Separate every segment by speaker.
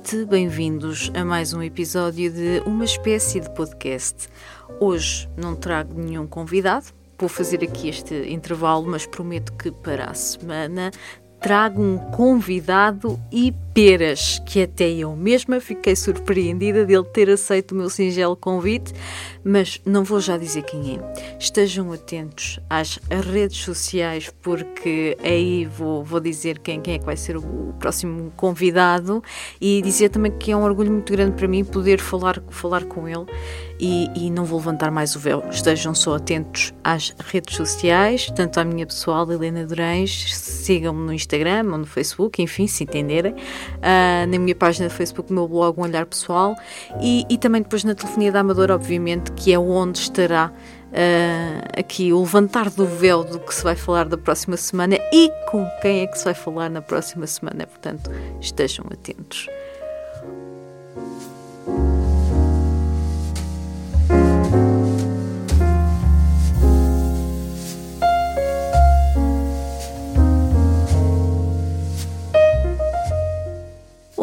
Speaker 1: Noite, bem-vindos a mais um episódio de Uma Espécie de Podcast. Hoje não trago nenhum convidado, vou fazer aqui este intervalo, mas prometo que para a semana trago um convidado e que até eu mesma fiquei surpreendida dele ter aceito o meu singelo convite, mas não vou já dizer quem é. Estejam atentos às redes sociais, porque aí vou, vou dizer quem, quem é que vai ser o próximo convidado e dizer também que é um orgulho muito grande para mim poder falar, falar com ele e, e não vou levantar mais o véu. Estejam só atentos às redes sociais, tanto à minha pessoal, Helena Durães, sigam-me no Instagram ou no Facebook, enfim, se entenderem, uh, na minha página de Facebook, no meu blog Um Olhar Pessoal e, e também depois na Telefonia da Amadora, obviamente, que é onde estará Uh, aqui o levantar do véu do que se vai falar da próxima semana e com quem é que se vai falar na próxima semana. Portanto, estejam atentos.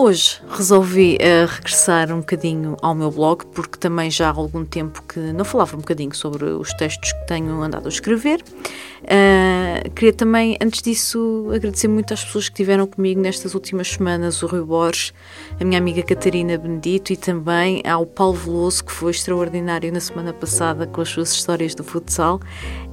Speaker 1: Hoje resolvi uh, regressar um bocadinho ao meu blog, porque também já há algum tempo que não falava um bocadinho sobre os textos que tenho andado a escrever. Uh, queria também, antes disso, agradecer muito às pessoas que estiveram comigo nestas últimas semanas, o Rui Borges, a minha amiga Catarina Benedito e também ao Paulo Veloso, que foi extraordinário na semana passada com as suas histórias do futsal.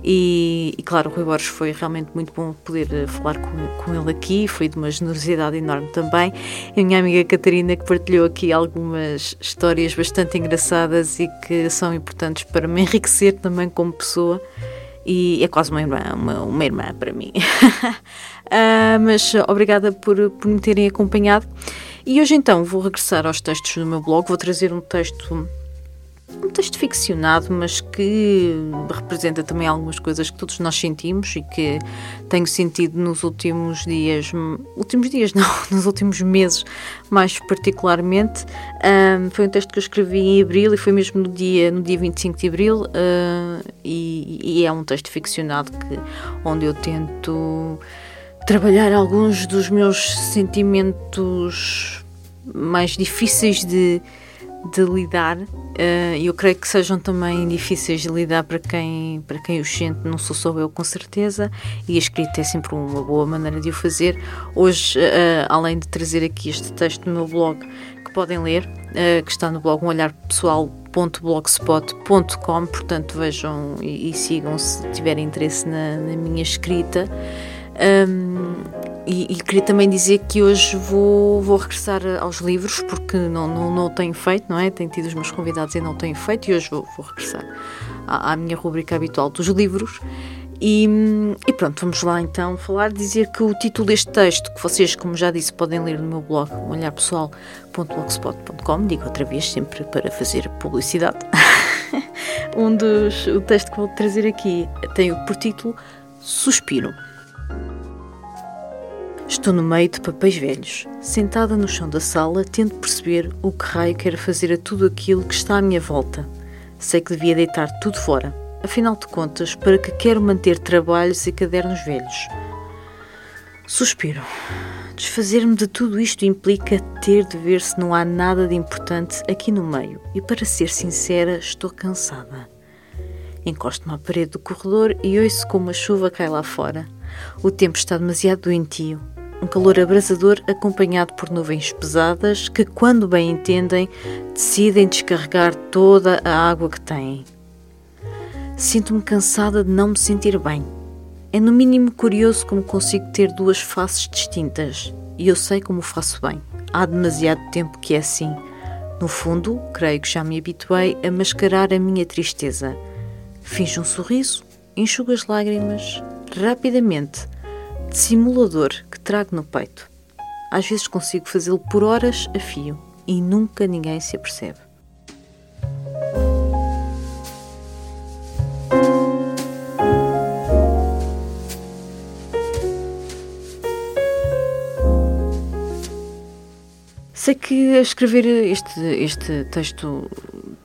Speaker 1: E, e claro, o Rui Borges foi realmente muito bom poder eh, falar com, com ele aqui, foi de uma generosidade enorme também. E a minha amiga Catarina, que partilhou aqui algumas histórias bastante engraçadas e que são importantes para me enriquecer também como pessoa. E é quase uma irmã, uma, uma irmã para mim. uh, mas obrigada por, por me terem acompanhado. E hoje então vou regressar aos textos do meu blog, vou trazer um texto um texto ficcionado, mas que representa também algumas coisas que todos nós sentimos e que tenho sentido nos últimos dias, últimos dias não, nos últimos meses mais particularmente. Um, foi um texto que eu escrevi em abril e foi mesmo no dia, no dia 25 de abril uh, e, e, é um texto ficcionado que, onde eu tento trabalhar alguns dos meus sentimentos mais difíceis de de lidar eh, e eu creio que sejam também difíceis de lidar para quem, para quem os sente, não sou só eu com certeza, e a escrita é sempre uma boa maneira de o fazer. Hoje, uh, além de trazer aqui este texto no meu blog que podem ler, uh, que está no blog um olhar pessoal blogspot.com, portanto vejam e, e, sigam se tiverem interesse na, na minha escrita. Um, e, e, queria também dizer que hoje vou, vou regressar aos livros, porque não, não, não o tenho feito, não é? Tenho tido os meus convidados e não tenho feito, e hoje vou, vou regressar à, à, minha rubrica habitual dos livros. E, e, pronto, vamos lá então falar, dizer que o título deste texto, que vocês, como já disse, podem ler no meu blog, olharpessoal.blogspot.com, digo outra vez, sempre para fazer publicidade. um dos, o texto que vou trazer aqui tem por título Suspiro. Estou no meio de papéis velhos, sentada no chão da sala, tento perceber o que raio quero fazer a tudo aquilo que está à minha volta. Sei que devia deitar tudo fora, afinal de contas, para que quero manter trabalhos e cadernos velhos. Suspiro. Desfazer-me de tudo isto implica ter de ver se não há nada de importante aqui no meio, e para ser sincera, estou cansada. Encosto-me à parede do corredor e ouço como a chuva cai lá fora. O tempo está demasiado doentio um calor abrasador acompanhado por nuvens pesadas que, quando bem entendem, decidem descarregar toda a água que têm. Sinto-me cansada de não me sentir bem. É no mínimo curioso como consigo ter duas faces distintas e eu sei como faço bem. Há demasiado tempo que é assim. No fundo, creio que já me habituei a mascarar a minha tristeza. Finjo um sorriso, enxugo as lágrimas, rapidamente, dissimulador que trago no peito. Às vezes consigo fazê-lo por horas a fio e nunca ninguém se apercebe. Sei que a escrever este, este texto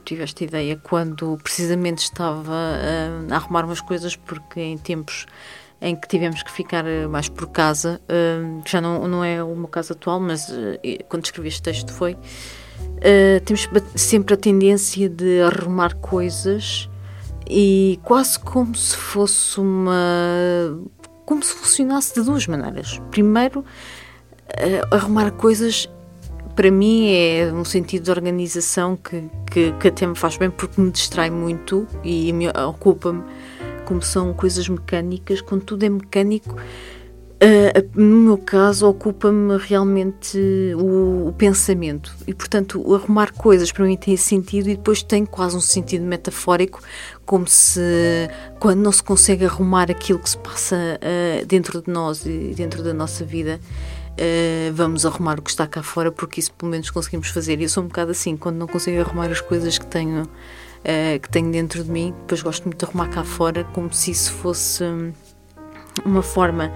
Speaker 1: tive esta ideia quando precisamente estava a, a arrumar umas coisas, porque em tempos em que tivemos que ficar mais por casa, uh, já não, não é o meu caso atual, mas uh, quando escrevi este texto foi. Temos sempre a tendência de arrumar coisas e quase como se fosse uma. como se funcionasse de duas maneiras. Primeiro, arrumar coisas para mim é um sentido de organização que, que, que até me faz bem porque me distrai muito e me ocupa-me como são coisas mecânicas, quando tudo é mecânico, uh, no meu caso, ocupa-me realmente o, o, pensamento. E, portanto, arrumar coisas para mim tem sentido e depois tem quase um sentido metafórico, como se quando não se consegue arrumar aquilo que se passa uh, dentro de nós e dentro da nossa vida uh, vamos arrumar o que está cá fora, porque isso pelo menos conseguimos fazer. E eu sou um bocado assim, quando não consigo arrumar as coisas que tenho, uh, que tenho dentro de mim, depois gosto muito de arrumar cá fora, como se isso fosse hum, uma forma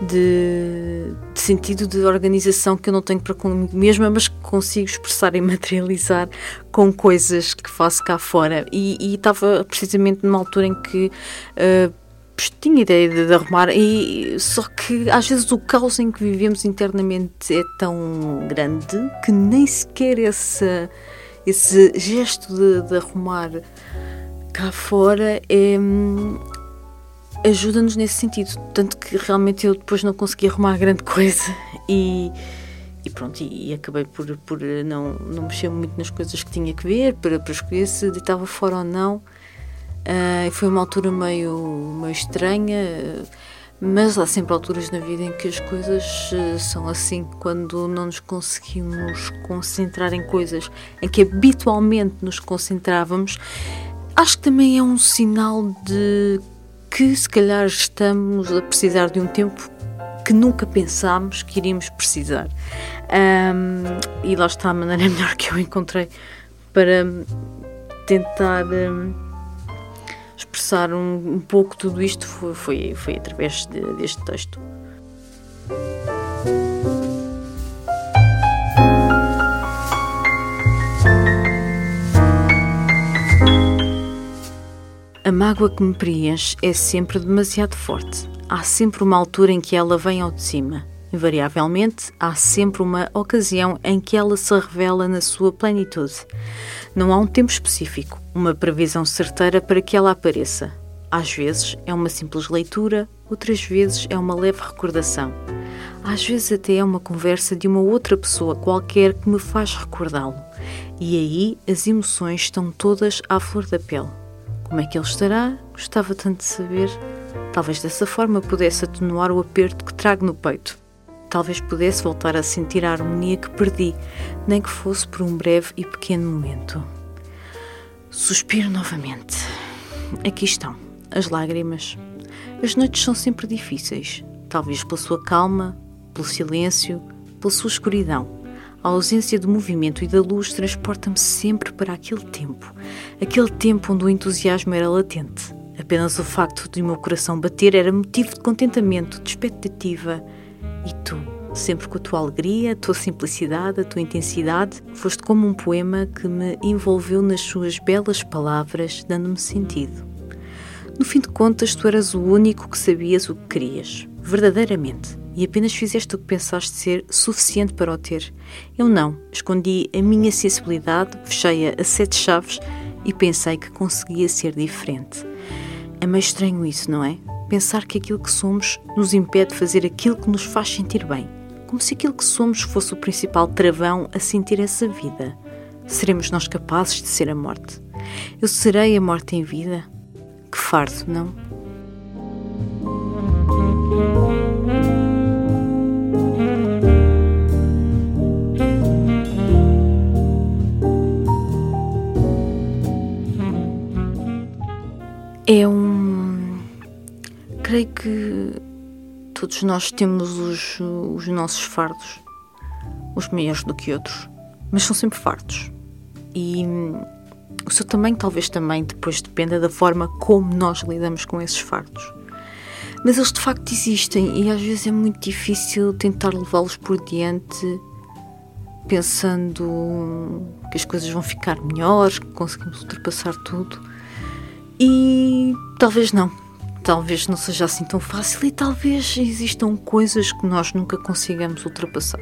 Speaker 1: de, de, sentido de organização que eu não tenho para comigo mesma, mas que consigo expressar e materializar com coisas que faço cá fora. E, estava precisamente numa altura em que uh, tinha ideia de, de, arrumar, e só que às vezes o caos em que vivemos internamente é tão grande que nem sequer esse, esse gesto de, de arrumar cá fora é, ajuda-nos nesse sentido. Tanto que realmente eu depois não consegui arrumar grande coisa e, e pronto, e, e, acabei por, por não, não mexer muito nas coisas que tinha que ver para, para escolher se estava fora ou não. Uh, foi uma altura meio, meio estranha, mas há sempre alturas na vida em que as coisas uh, são assim, quando não nos conseguimos concentrar em coisas em que habitualmente nos concentrávamos. Acho que também é um sinal de que se calhar estamos a precisar de um tempo que nunca pensámos que iríamos precisar. Um, e lá está a maneira melhor que eu encontrei para tentar. Um, expressar um, um pouco tudo isto foi, foi, foi através de, deste texto. A mágoa que me preenche é sempre demasiado forte. Há sempre uma altura em que ela vem ao de cima. Invariavelmente, há sempre uma ocasião em que ela se revela na sua plenitude. Não há um tempo específico, uma previsão certeira para que ela apareça. Às vezes é uma simples leitura, outras vezes é uma leve recordação. Às vezes até é uma conversa de uma outra pessoa qualquer que me faz recordá-lo. E aí as emoções estão todas à flor da pele. Como é que ele estará? Gostava tanto de saber. Talvez dessa forma pudesse atenuar o aperto que trago no peito. Talvez pudesse voltar a sentir a harmonia que perdi, nem que fosse por um breve e pequeno momento. Suspiro novamente. Aqui estão as lágrimas. As noites são sempre difíceis, talvez pela sua calma, pelo silêncio, pela sua escuridão. A ausência do movimento e da luz transporta-me sempre para aquele tempo, aquele tempo onde o entusiasmo era latente. Apenas o facto de o meu coração bater era motivo de contentamento, de expectativa e tu, sempre com a tua alegria, a tua simplicidade, a tua intensidade, foste como um poema que me envolveu nas suas belas palavras, dando-me sentido. No fim de contas, tu eras o único que sabias o que querias, verdadeiramente, e apenas fizeste o que pensaste ser suficiente para o ter. Eu não, escondi a minha sensibilidade, fechei-a a sete chaves e pensei que conseguia ser diferente. É meio estranho isso, não é? Pensar que aquilo que somos nos impede de fazer aquilo que nos faz sentir bem, como se aquilo que somos fosse o principal travão a sentir essa vida. Seremos nós capazes de ser a morte? Eu serei a morte em vida? Que fardo, não? É um creio que todos nós temos os, os nossos fardos, uns maiores do que outros, mas são sempre fartos. E hum, o seu tamanho talvez também depois dependa da forma como nós lidamos com esses fartos. Mas eles de facto existem e às vezes é muito difícil tentar levá-los por diante pensando que as coisas vão ficar melhores, que conseguimos ultrapassar tudo. E talvez não. Talvez não seja assim tão fácil e talvez existam coisas que nós nunca consigamos ultrapassar.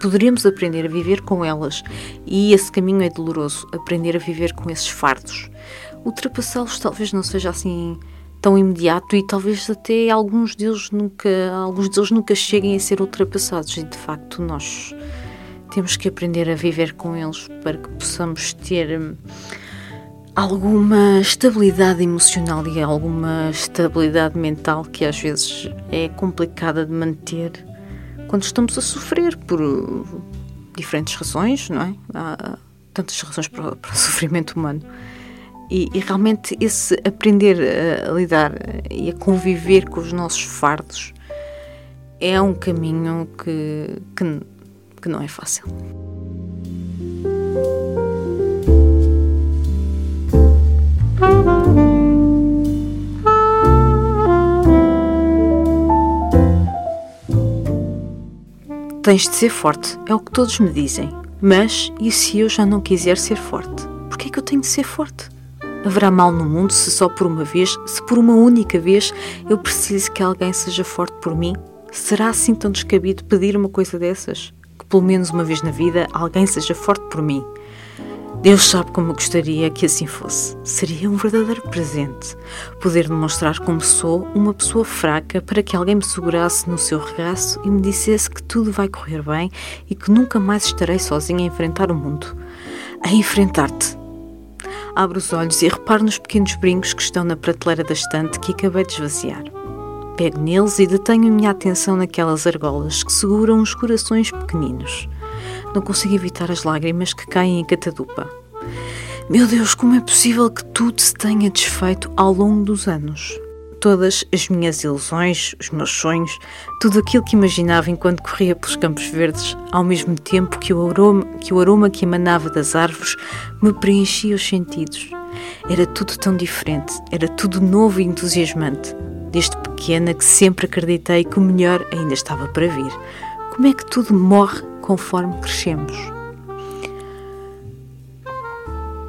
Speaker 1: Poderíamos aprender a viver com elas e esse caminho é doloroso aprender a viver com esses fardos. Ultrapassá-los talvez não seja assim tão imediato e talvez até alguns deles nunca, alguns deles nunca cheguem a ser ultrapassados e de facto nós temos que aprender a viver com eles para que possamos ter hum, alguma estabilidade emocional e alguma estabilidade mental que às vezes é complicada de manter quando estamos a sofrer por diferentes razões, não é? Há tantas razões para, para o sofrimento humano. E, e, realmente esse aprender a, a lidar e a conviver com os nossos fardos é um caminho que, que, que não é fácil. Tens de ser forte, é o que todos me dizem. Mas e se eu já não quiser ser forte? Por que é que eu tenho de ser forte? Haverá mal no mundo se só por uma vez, se por uma única vez, eu preciso que alguém seja forte por mim? Será assim tão descabido pedir uma coisa dessas? Que pelo menos uma vez na vida alguém seja forte por mim? Deus sabe como gostaria que assim fosse. Seria um verdadeiro presente poder demonstrar como sou uma pessoa fraca para que alguém me segurasse no seu regaço e me dissesse que tudo vai correr bem e que nunca mais estarei sozinha a enfrentar o mundo. A enfrentar-te. Abro os olhos e reparo nos pequenos brincos que estão na prateleira da estante que acabei de esvaziar. Pego neles e detenho a minha atenção naquelas argolas que seguram os corações pequeninos não consigo evitar as lágrimas que caem em catadupa. Meu Deus, como é possível que tudo se tenha desfeito ao longo dos anos? Todas as minhas ilusões, os meus sonhos, tudo aquilo que imaginava enquanto corria pelos campos verdes, ao mesmo tempo que o aroma que, o aroma que emanava das árvores me preenchia os sentidos. Era tudo tão diferente, era tudo novo e entusiasmante. Desde pequena que sempre acreditei que o melhor ainda estava para vir. Como é que tudo morre conforme crescemos.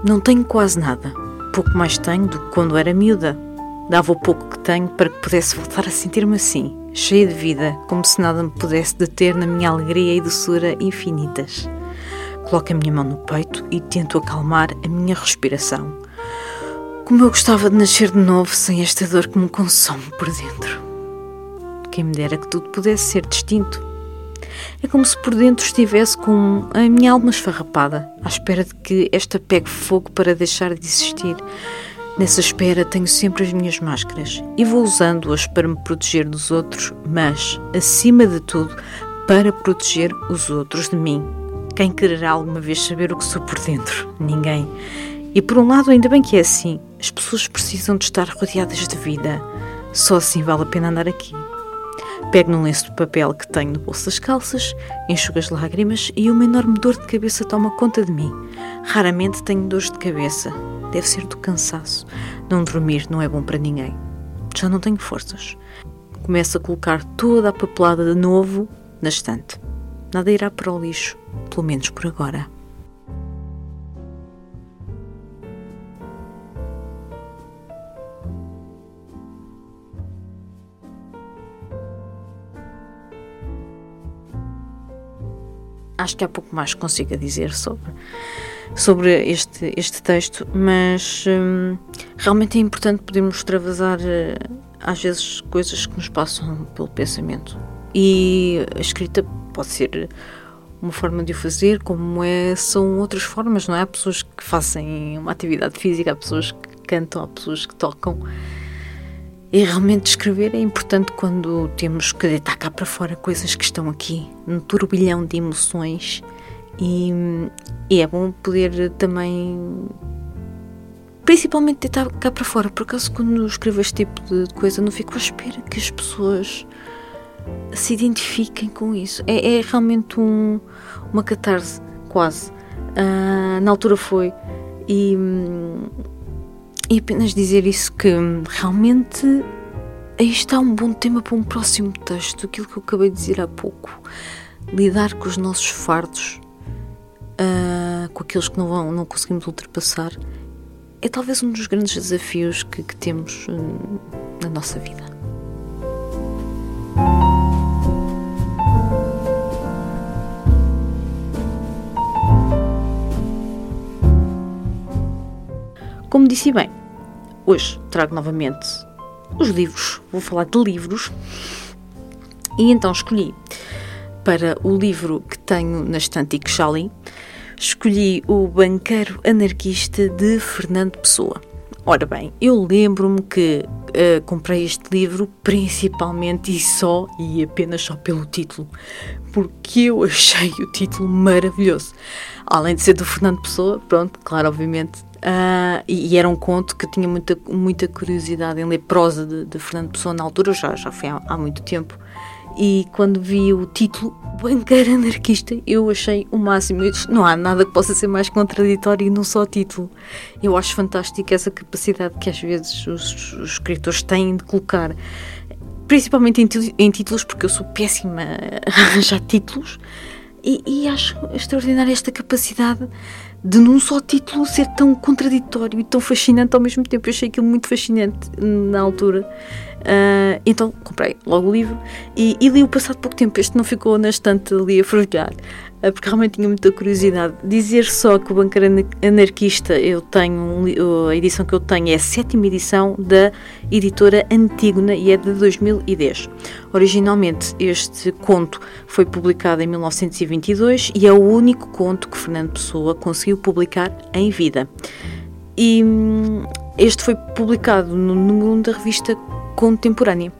Speaker 1: Não tenho quase nada. Pouco mais tenho do que quando era miúda. Dava o pouco que tenho para que pudesse voltar a sentir-me assim, cheia de vida, como se nada me pudesse deter na minha alegria e doçura infinitas. Coloco a minha mão no peito e tento acalmar a minha respiração. Como eu gostava de nascer de novo sem esta dor que me consome por dentro. Quem me dera que tudo pudesse ser distinto é como se por dentro estivesse com a minha alma esfarrapada, à espera de que esta pegue fogo para deixar de existir. Nessa espera tenho sempre as minhas máscaras e vou usando-as para me proteger dos outros, mas, acima de tudo, para proteger os outros de mim. Quem quererá alguma vez saber o que sou por dentro? Ninguém. E por um lado, ainda bem que é assim. As pessoas precisam de estar rodeadas de vida. Só assim vale a pena andar aqui. Pego num lenço de papel que tenho no bolso das calças, enxugo as lágrimas e uma enorme dor de cabeça toma conta de mim. Raramente tenho dores de cabeça. Deve ser do cansaço. Não dormir não é bom para ninguém. Já não tenho forças. Começo a colocar toda a papelada de novo na estante. Nada irá para o lixo, pelo menos por agora. Acho que há pouco mais que consigo dizer sobre, sobre este, este texto, mas hum, realmente é importante podermos extravasar uh, às vezes coisas que nos passam pelo pensamento. E a escrita pode ser uma forma de o fazer, como é, são outras formas, não é? Há pessoas que fazem uma atividade física, há pessoas que cantam, há pessoas que tocam. E realmente escrever é importante quando temos que deitar cá para fora coisas que estão aqui, num turbilhão de emoções. E, e é bom poder também, principalmente, deitar cá para fora. Por acaso, quando escrevo este tipo de coisa, não fico à espera que as pessoas se identifiquem com isso. É, é realmente um, uma catarse, quase. Uh, na altura foi. E, e apenas dizer isso que realmente aí está um bom tema para um próximo texto, aquilo que eu acabei de dizer há pouco. Lidar com os nossos fardos, uh, com aqueles que não, vão, não conseguimos ultrapassar, é talvez um dos grandes desafios que, que temos uh, na nossa vida. Como disse bem, hoje trago novamente os livros. Vou falar de livros. E então escolhi para o livro que tenho na estante e que já li, escolhi O Banqueiro Anarquista de Fernando Pessoa. Ora bem, eu lembro-me que uh, comprei este livro principalmente e só e apenas só pelo título, porque eu achei o título maravilhoso. Além de ser do Fernando Pessoa, pronto, claro, obviamente, Uh, e, e, era um conto que tinha muita, muita curiosidade em ler prosa de, de Fernando Pessoa na altura, já, já foi há, há, muito tempo. E quando vi o título Banqueiro Anarquista, eu achei o máximo. Eu disse, não há nada que possa ser mais contraditório num só título. Eu acho fantástico essa capacidade que às vezes os, os escritores têm de colocar, principalmente em, em, títulos, porque eu sou péssima a arranjar títulos, e, e acho extraordinária esta capacidade de num só título ser tão contraditório e tão fascinante ao mesmo tempo. Eu achei aquilo muito fascinante na altura. Uh, então comprei logo o livro e, e li o passado pouco tempo. Este não ficou na estante ali a fervilhar. Ah, porque realmente tinha muita curiosidade. Dizer só que o Banqueiro Anarquista, eu tenho, a edição que eu tenho é a sétima edição da editora Antígona e é de 2010. Originalmente, este conto foi publicado em 1922 e é o único conto que Fernando Pessoa conseguiu publicar em vida. E hum, este foi publicado no número 1 da revista Contemporânea.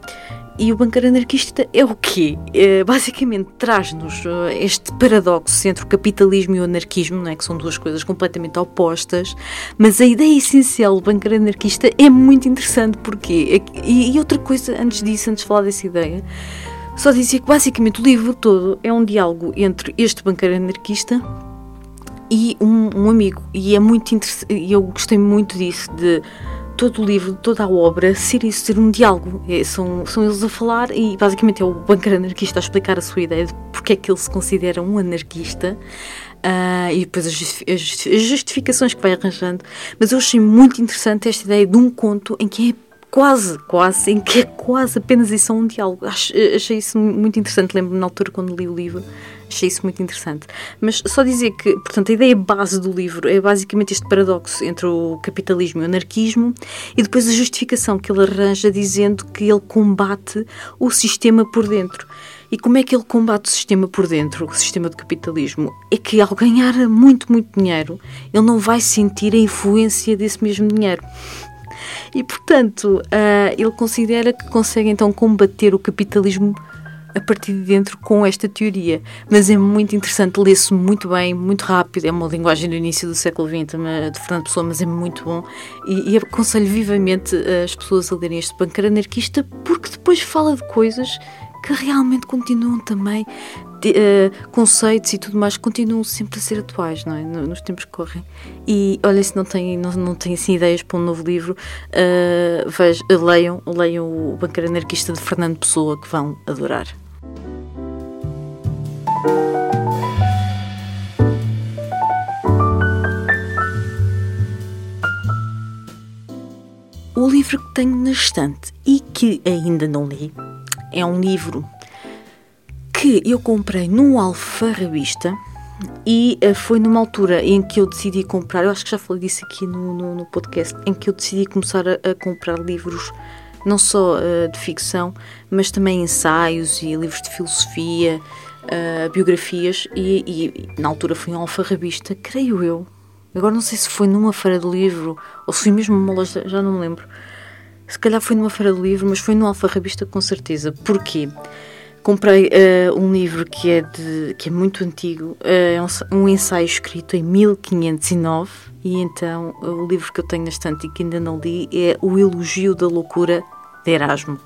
Speaker 1: E o banqueiro anarquista é o quê? É, basicamente traz-nos eh, este paradoxo entre o capitalismo e o anarquismo, não é? que são duas coisas completamente opostas, mas a ideia essencial do banqueiro anarquista é muito interessante, porque e, e outra coisa, antes disso, antes de falar dessa ideia, só dizia que basicamente o livro todo é um diálogo entre este banqueiro anarquista e um, um amigo, e é muito interessante, eu gostei muito disso, de todo o livro, toda a obra, ser isso, ser um diálogo. É, são, são eles a falar e basicamente é o banqueiro anarquista a explicar a sua ideia de porque é que ele se considera um anarquista. Uh, e depois as, justificações que vai arranjando. Mas eu achei muito interessante esta ideia de um conto em que é quase, quase, em que é quase apenas isso um diálogo. achei isso muito interessante. Lembro-me na altura quando li o livro Achei isso muito interessante. Mas só dizer que, portanto, a ideia base do livro é basicamente este paradoxo entre o capitalismo e o anarquismo e depois a justificação que ele arranja dizendo que ele combate o sistema por dentro. E como é que ele combate o sistema por dentro, o sistema do capitalismo? É que ao ganhar muito, muito dinheiro, ele não vai sentir a influência desse mesmo dinheiro. E, portanto, uh, ele considera que consegue então combater o capitalismo a partir de dentro com esta teoria. Mas é muito interessante, lê-se muito bem, muito rápido. É uma linguagem do início do século XX, de Fernando Pessoa, mas é muito bom. E, e aconselho vivamente as pessoas a lerem este banqueiro anarquista, porque depois fala de coisas que realmente continuam também, de, uh, conceitos e tudo mais, continuam sempre a ser atuais, não é? Nos tempos que correm. E olha, se não têm, não, não têm assim ideias para um novo livro, uh, leiam, leiam o Banqueiro Anarquista de Fernando Pessoa, que vão adorar. O livro que tenho na estante e que ainda não li é um livro que eu comprei num alfarrabista e uh, foi numa altura em que eu decidi comprar, eu acho que já falei disso aqui no, no, no podcast, em que eu decidi começar a, a comprar livros não só uh, de ficção, mas também ensaios e livros de filosofia, uh, biografias, e, e, na altura fui um alfarrabista, creio eu. Agora não sei se foi numa feira do livro ou se foi mesmo numa loja, já não me lembro. Se calhar foi numa feira do livro, mas foi no alfarrabista com certeza. Porquê? Comprei uh, um livro que é, de, que é muito antigo, é um, ensaio escrito em 1509, e então o livro que eu tenho na estante e que ainda não li é O Elogio da Loucura de Erasmo.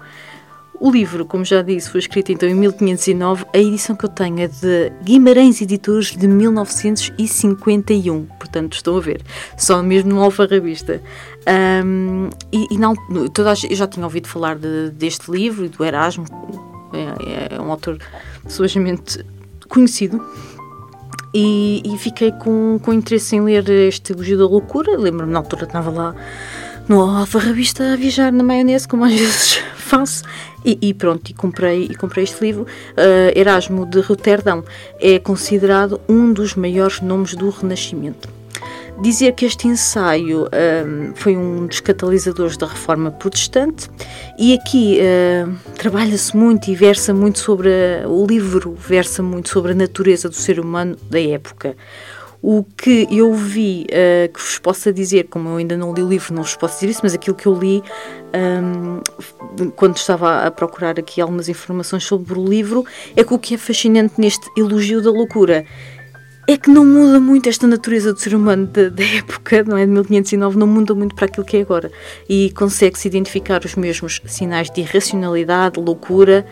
Speaker 1: O livro, como já disse, foi escrito então em 1509. A edição que eu tenho é de Guimarães Editores de 1951. Portanto, estão a ver, só mesmo no alfarrabista. Um, e, e não, toda eu já tinha ouvido falar de, deste livro e do Erasmo. É, é um autor suavemente conhecido. E, e, fiquei com, com interesse em ler este Elogio da Loucura. Lembro-me na altura estava lá no Alfarrabista a viajar na maionese, como às vezes faço, e, e, pronto, e comprei, e comprei este livro. Uh, Erasmo de Roterdão é considerado um dos maiores nomes do Renascimento. Dizer que este ensaio uh, foi um dos catalisadores da reforma protestante e aqui uh, trabalha-se muito e versa muito sobre a, o livro versa muito sobre a natureza do ser humano da época. O que eu vi, uh, que vos possa dizer, como eu ainda não li o livro, não vos posso dizer isso, mas aquilo que eu li um, quando estava a procurar aqui algumas informações sobre o livro, é que o que é fascinante neste elogio da loucura é que não muda muito esta natureza do ser humano da, época, não é? De 1509, não muda muito para aquilo que é agora. E consegue-se identificar os mesmos sinais de irracionalidade, loucura,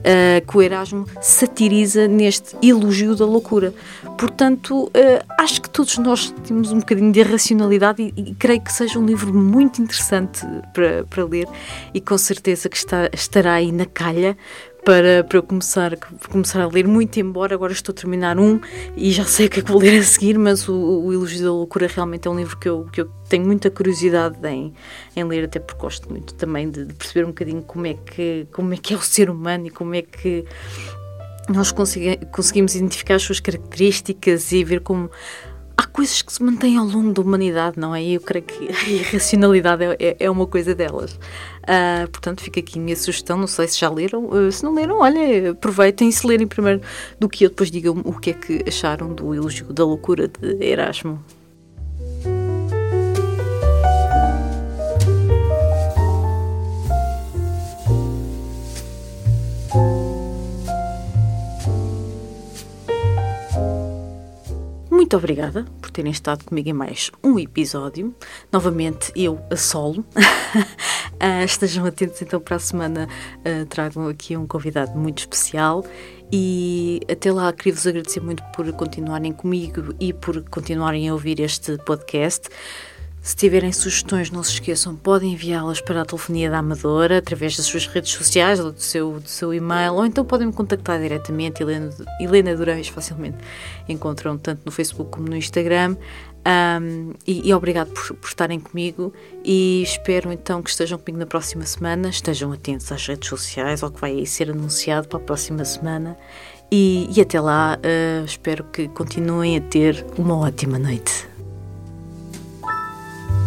Speaker 1: uh, que o Erasmo satiriza neste elogio da loucura. Portanto, uh, acho que todos nós temos um bocadinho de irracionalidade e, e, creio que seja um livro muito interessante para, para ler e com certeza que está, estará aí na calha para, para eu começar, começar a ler, muito embora agora estou a terminar um e já sei o que é que vou ler a seguir, mas o, o Elogio da Loucura realmente é um livro que eu, que eu tenho muita curiosidade em, em ler, até porque gosto muito também de, de perceber um bocadinho como é, que, como é que é o ser humano e como é que nós conseguimos identificar as suas características e ver como há coisas que se mantêm ao longo da humanidade, não é? E eu creio que a irracionalidade é, é, é uma coisa delas. Uh, portanto, fica aqui a minha sugestão. Não sei se já leram. Uh, se não leram, olha, aproveitem se lerem primeiro do que eu, depois digam o que é que acharam do elogio da loucura de Erasmo. Muito obrigada por terem estado comigo em mais um episódio. Novamente, eu a solo. uh, estejam atentos então para a semana. Uh, tragam aqui um convidado muito especial. E até lá, queria-vos agradecer muito por continuarem comigo e por continuarem a ouvir este podcast. Se tiverem sugestões, não se esqueçam, podem enviá-las para a telefonia da Amadora através das suas redes sociais ou do seu, do seu e-mail, ou então podem me contactar diretamente. Helena, Helena Durães facilmente encontram tanto no Facebook como no Instagram. Um, e, e, obrigado por, por, estarem comigo e espero então que estejam comigo na próxima semana. Estejam atentos às redes sociais ao que vai ser anunciado para a próxima semana. E, e até lá, uh, espero que continuem a ter uma ótima noite.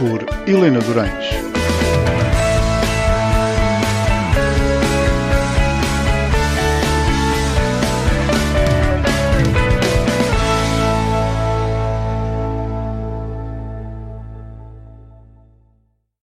Speaker 2: por Helena Durães.